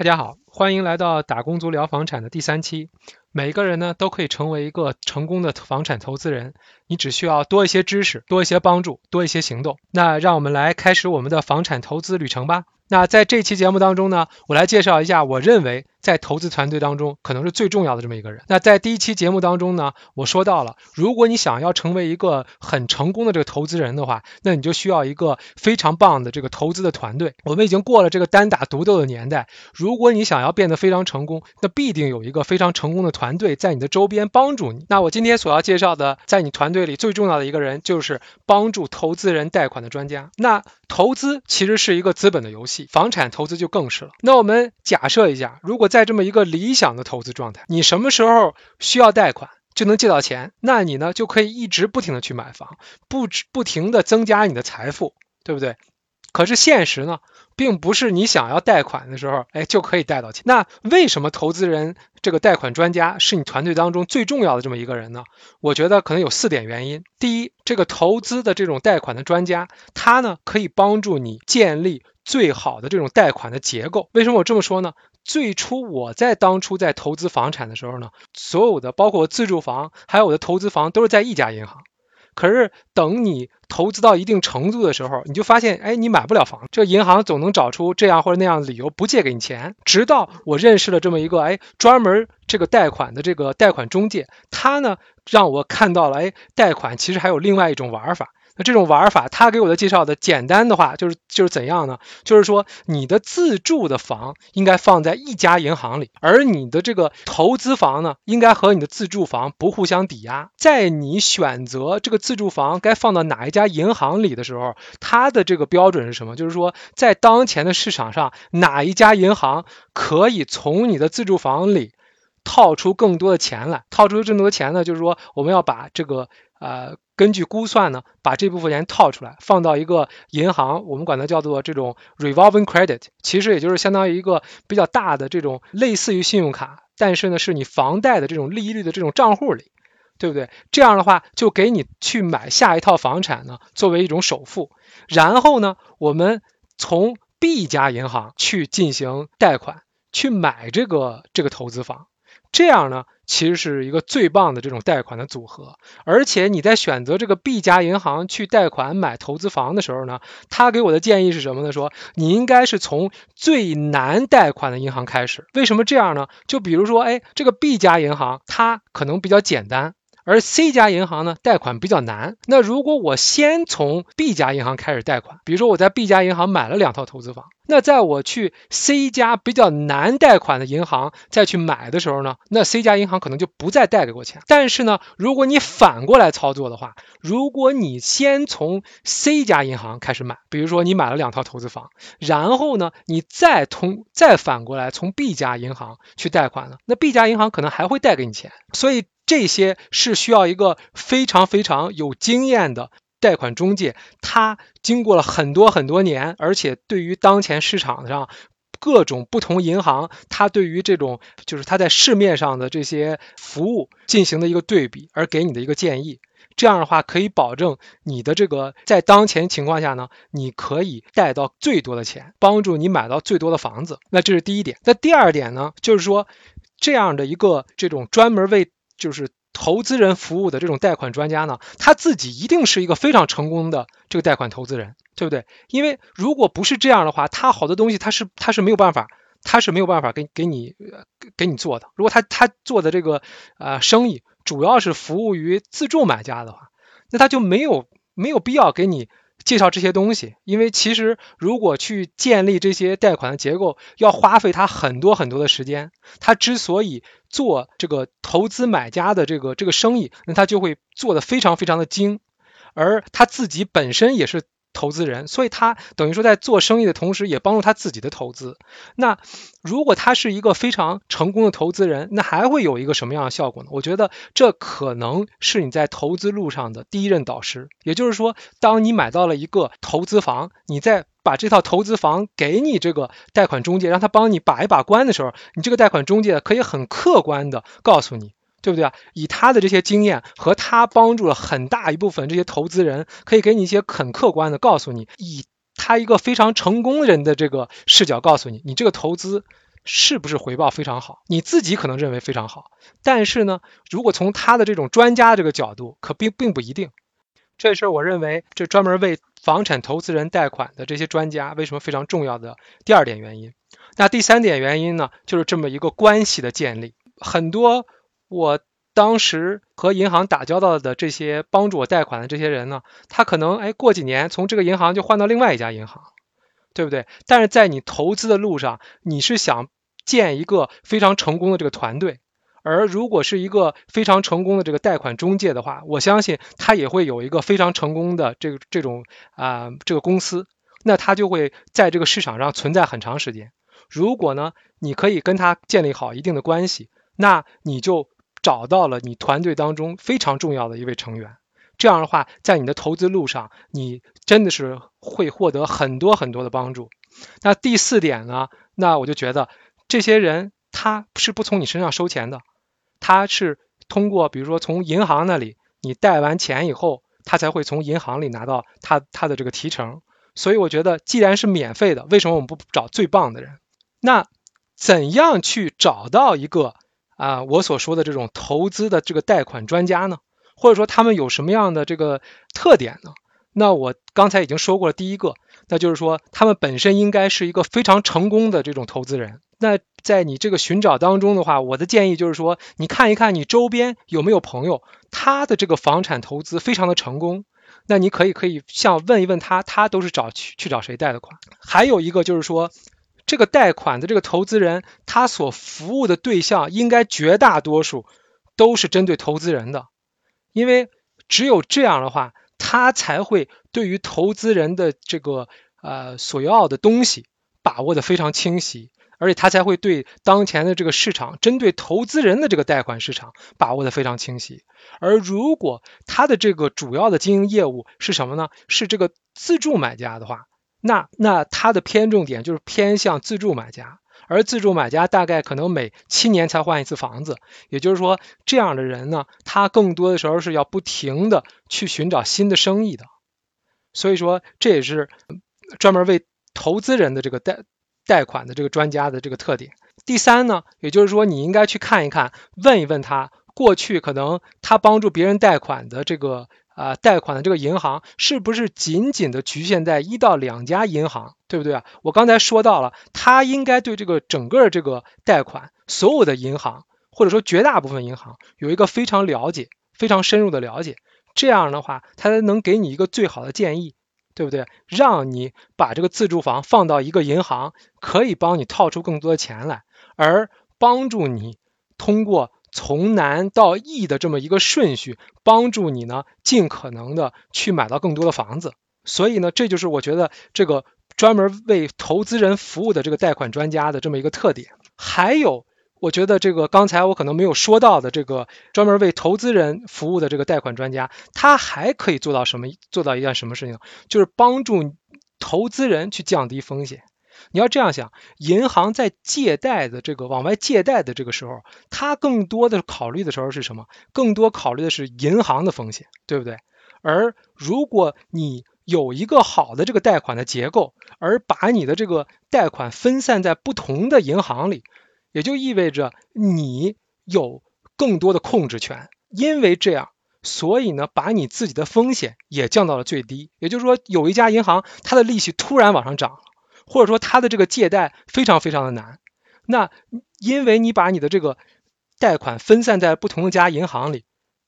大家好，欢迎来到打工族聊房产的第三期。每个人呢都可以成为一个成功的房产投资人，你只需要多一些知识、多一些帮助、多一些行动。那让我们来开始我们的房产投资旅程吧。那在这期节目当中呢，我来介绍一下我认为在投资团队当中可能是最重要的这么一个人。那在第一期节目当中呢，我说到了，如果你想要成为一个很成功的这个投资人的话，那你就需要一个非常棒的这个投资的团队。我们已经过了这个单打独斗的年代，如果你想要变得非常成功，那必定有一个非常成功的团队在你的周边帮助你。那我今天所要介绍的，在你团队里最重要的一个人，就是帮助投资人贷款的专家。那投资其实是一个资本的游戏，房产投资就更是了。那我们假设一下，如果在这么一个理想的投资状态，你什么时候需要贷款就能借到钱，那你呢就可以一直不停的去买房，不不停的增加你的财富，对不对？可是现实呢，并不是你想要贷款的时候，哎就可以贷到钱。那为什么投资人这个贷款专家是你团队当中最重要的这么一个人呢？我觉得可能有四点原因。第一，这个投资的这种贷款的专家，他呢可以帮助你建立最好的这种贷款的结构。为什么我这么说呢？最初我在当初在投资房产的时候呢，所有的包括自住房，还有我的投资房，都是在一家银行。可是等你投资到一定程度的时候，你就发现，哎，你买不了房，这银行总能找出这样或者那样的理由不借给你钱。直到我认识了这么一个，哎，专门这个贷款的这个贷款中介，他呢让我看到了，哎，贷款其实还有另外一种玩法。这种玩法，他给我的介绍的简单的话就是就是怎样呢？就是说你的自住的房应该放在一家银行里，而你的这个投资房呢，应该和你的自住房不互相抵押。在你选择这个自住房该放到哪一家银行里的时候，它的这个标准是什么？就是说在当前的市场上，哪一家银行可以从你的自住房里套出更多的钱来？套出更多钱呢？就是说我们要把这个呃。根据估算呢，把这部分钱套出来，放到一个银行，我们管它叫做这种 revolving credit，其实也就是相当于一个比较大的这种类似于信用卡，但是呢是你房贷的这种利率的这种账户里，对不对？这样的话就给你去买下一套房产呢，作为一种首付，然后呢，我们从 B 家银行去进行贷款，去买这个这个投资房，这样呢。其实是一个最棒的这种贷款的组合，而且你在选择这个 B 家银行去贷款买投资房的时候呢，他给我的建议是什么呢？说你应该是从最难贷款的银行开始。为什么这样呢？就比如说，哎，这个 B 家银行它可能比较简单。而 C 家银行呢，贷款比较难。那如果我先从 B 家银行开始贷款，比如说我在 B 家银行买了两套投资房，那在我去 C 家比较难贷款的银行再去买的时候呢，那 C 家银行可能就不再贷给我钱。但是呢，如果你反过来操作的话，如果你先从 C 家银行开始买，比如说你买了两套投资房，然后呢，你再通再反过来从 B 家银行去贷款呢，那 B 家银行可能还会贷给你钱。所以。这些是需要一个非常非常有经验的贷款中介，他经过了很多很多年，而且对于当前市场上各种不同银行，他对于这种就是他在市面上的这些服务进行的一个对比，而给你的一个建议。这样的话可以保证你的这个在当前情况下呢，你可以贷到最多的钱，帮助你买到最多的房子。那这是第一点。那第二点呢，就是说这样的一个这种专门为就是投资人服务的这种贷款专家呢，他自己一定是一个非常成功的这个贷款投资人，对不对？因为如果不是这样的话，他好多东西他是他是没有办法，他是没有办法给给你给你做的。如果他他做的这个呃生意主要是服务于自助买家的话，那他就没有没有必要给你。介绍这些东西，因为其实如果去建立这些贷款的结构，要花费他很多很多的时间。他之所以做这个投资买家的这个这个生意，那他就会做的非常非常的精，而他自己本身也是。投资人，所以他等于说在做生意的同时，也帮助他自己的投资。那如果他是一个非常成功的投资人，那还会有一个什么样的效果呢？我觉得这可能是你在投资路上的第一任导师。也就是说，当你买到了一个投资房，你在把这套投资房给你这个贷款中介，让他帮你把一把关的时候，你这个贷款中介可以很客观的告诉你。对不对啊？以他的这些经验和他帮助了很大一部分这些投资人，可以给你一些很客观的告诉你，以他一个非常成功人的这个视角告诉你，你这个投资是不是回报非常好？你自己可能认为非常好，但是呢，如果从他的这种专家这个角度，可并并不一定。这是我认为这专门为房产投资人贷款的这些专家为什么非常重要的第二点原因。那第三点原因呢，就是这么一个关系的建立。很多我当时和银行打交道的这些帮助我贷款的这些人呢，他可能哎过几年从这个银行就换到另外一家银行，对不对？但是在你投资的路上，你是想建一个非常成功的这个团队。而如果是一个非常成功的这个贷款中介的话，我相信他也会有一个非常成功的这这种啊这个公司，那他就会在这个市场上存在很长时间。如果呢，你可以跟他建立好一定的关系，那你就找到了你团队当中非常重要的一位成员。这样的话，在你的投资路上，你真的是会获得很多很多的帮助。那第四点呢，那我就觉得这些人他是不从你身上收钱的。他是通过，比如说从银行那里你贷完钱以后，他才会从银行里拿到他他的这个提成。所以我觉得，既然是免费的，为什么我们不找最棒的人？那怎样去找到一个啊我所说的这种投资的这个贷款专家呢？或者说他们有什么样的这个特点呢？那我刚才已经说过了，第一个，那就是说他们本身应该是一个非常成功的这种投资人。那在你这个寻找当中的话，我的建议就是说，你看一看你周边有没有朋友，他的这个房产投资非常的成功，那你可以可以像问一问他，他都是找去去找谁贷的款。还有一个就是说，这个贷款的这个投资人，他所服务的对象应该绝大多数都是针对投资人的，因为只有这样的话，他才会对于投资人的这个呃所要的东西把握的非常清晰。而且他才会对当前的这个市场，针对投资人的这个贷款市场把握的非常清晰。而如果他的这个主要的经营业务是什么呢？是这个自住买家的话，那那他的偏重点就是偏向自住买家。而自住买家大概可能每七年才换一次房子，也就是说，这样的人呢，他更多的时候是要不停的去寻找新的生意的。所以说，这也是专门为投资人的这个贷。贷款的这个专家的这个特点。第三呢，也就是说，你应该去看一看，问一问他，过去可能他帮助别人贷款的这个啊贷款的这个银行，是不是仅仅的局限在一到两家银行，对不对啊？我刚才说到了，他应该对这个整个这个贷款所有的银行，或者说绝大部分银行，有一个非常了解、非常深入的了解。这样的话，他才能给你一个最好的建议。对不对？让你把这个自住房放到一个银行，可以帮你套出更多的钱来，而帮助你通过从难到易的这么一个顺序，帮助你呢尽可能的去买到更多的房子。所以呢，这就是我觉得这个专门为投资人服务的这个贷款专家的这么一个特点。还有。我觉得这个刚才我可能没有说到的，这个专门为投资人服务的这个贷款专家，他还可以做到什么？做到一件什么事情？就是帮助投资人去降低风险。你要这样想，银行在借贷的这个往外借贷的这个时候，它更多的考虑的时候是什么？更多考虑的是银行的风险，对不对？而如果你有一个好的这个贷款的结构，而把你的这个贷款分散在不同的银行里。也就意味着你有更多的控制权，因为这样，所以呢，把你自己的风险也降到了最低。也就是说，有一家银行它的利息突然往上涨了，或者说它的这个借贷非常非常的难，那因为你把你的这个贷款分散在不同的家银行里，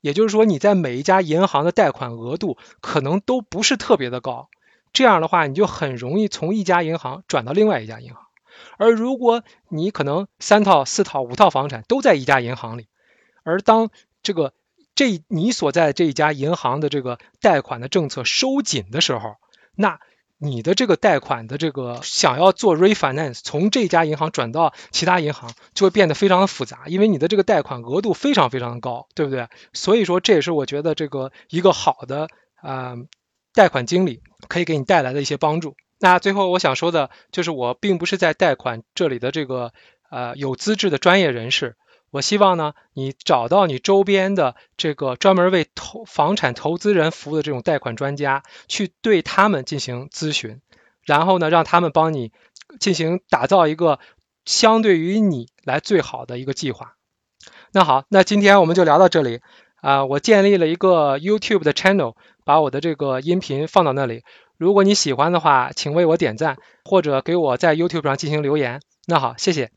也就是说你在每一家银行的贷款额度可能都不是特别的高，这样的话你就很容易从一家银行转到另外一家银行。而如果你可能三套、四套、五套房产都在一家银行里，而当这个这你所在这一家银行的这个贷款的政策收紧的时候，那你的这个贷款的这个想要做 refinance，从这家银行转到其他银行就会变得非常的复杂，因为你的这个贷款额度非常非常的高，对不对？所以说这也是我觉得这个一个好的啊贷款经理可以给你带来的一些帮助。那最后我想说的就是，我并不是在贷款这里的这个呃有资质的专业人士。我希望呢，你找到你周边的这个专门为投房产投资人服务的这种贷款专家，去对他们进行咨询，然后呢，让他们帮你进行打造一个相对于你来最好的一个计划。那好，那今天我们就聊到这里啊。我建立了一个 YouTube 的 channel，把我的这个音频放到那里。如果你喜欢的话，请为我点赞，或者给我在 YouTube 上进行留言。那好，谢谢。